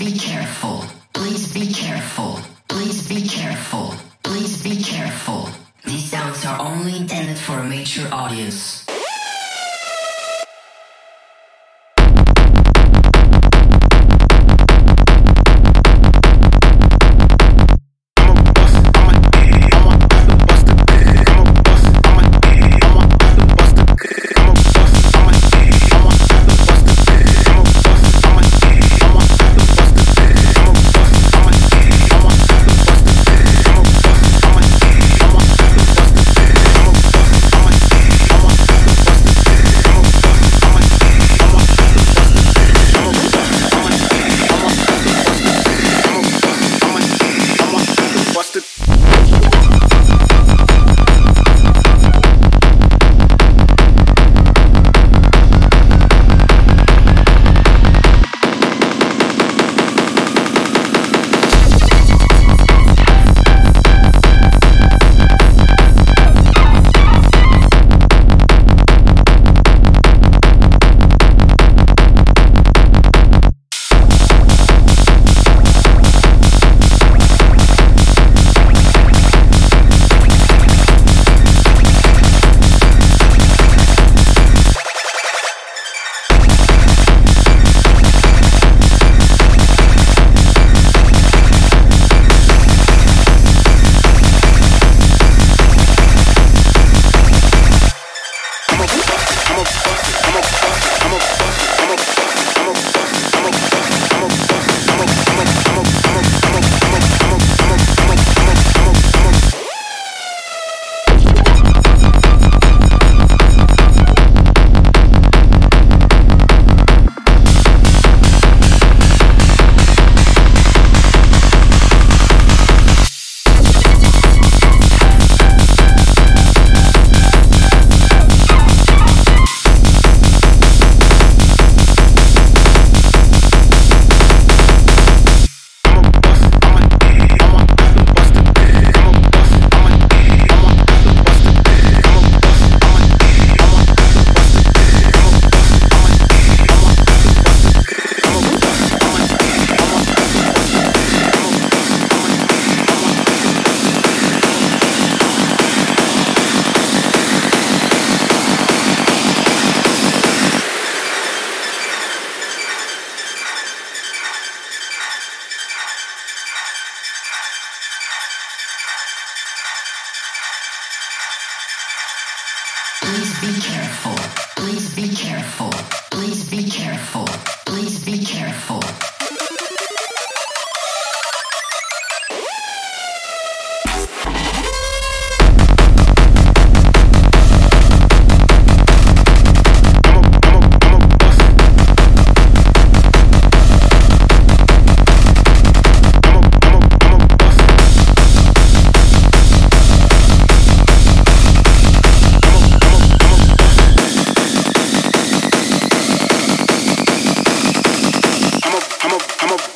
be careful. Please be careful.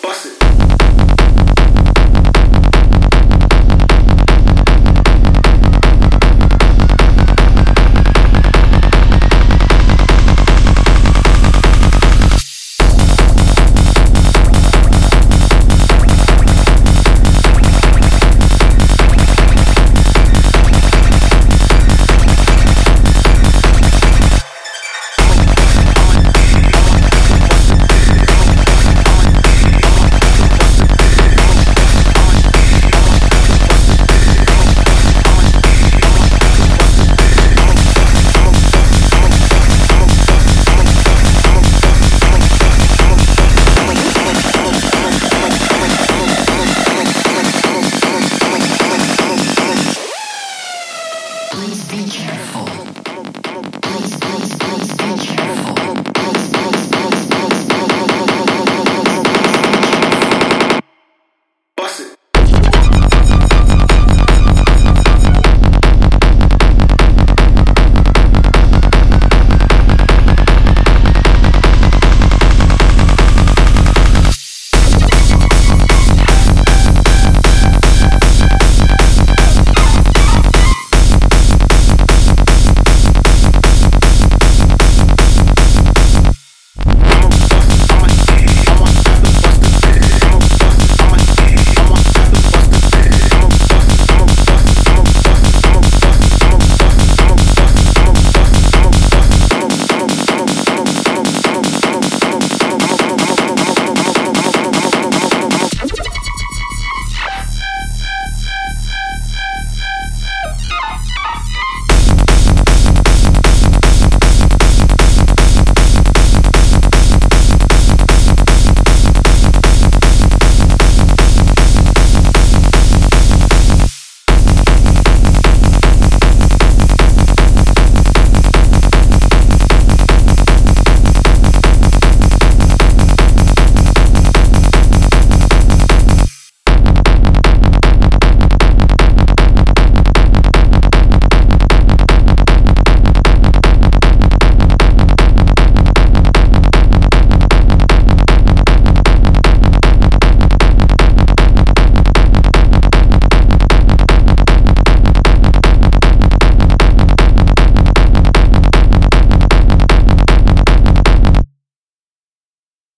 Bust it.